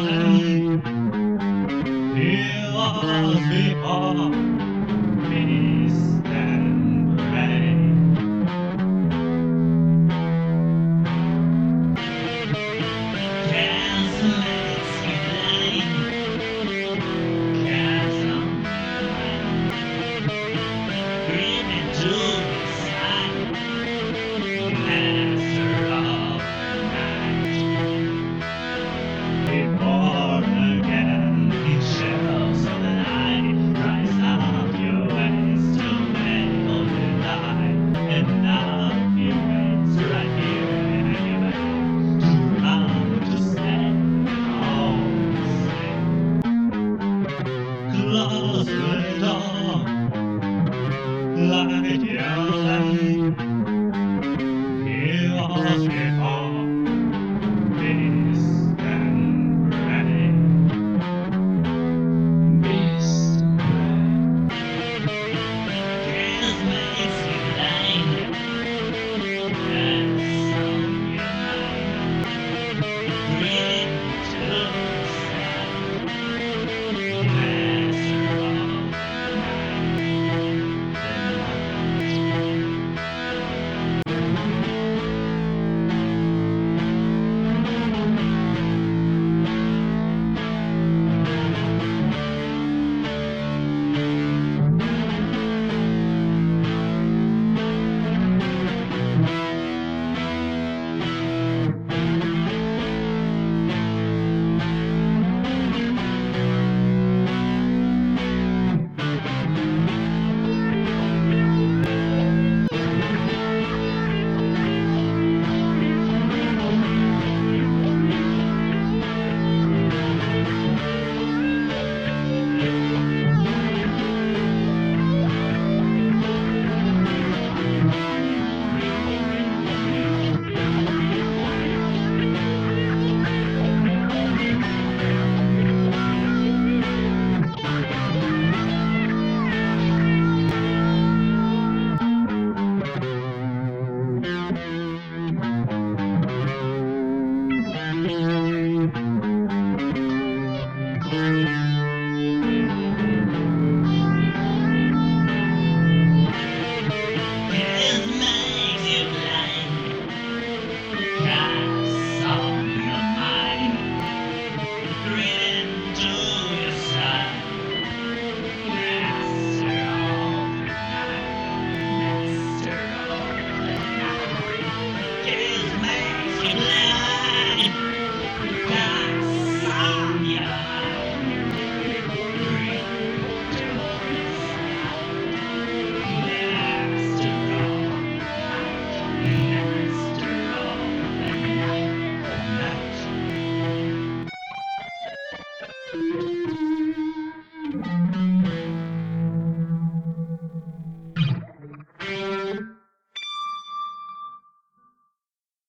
Here are the night young. Hear all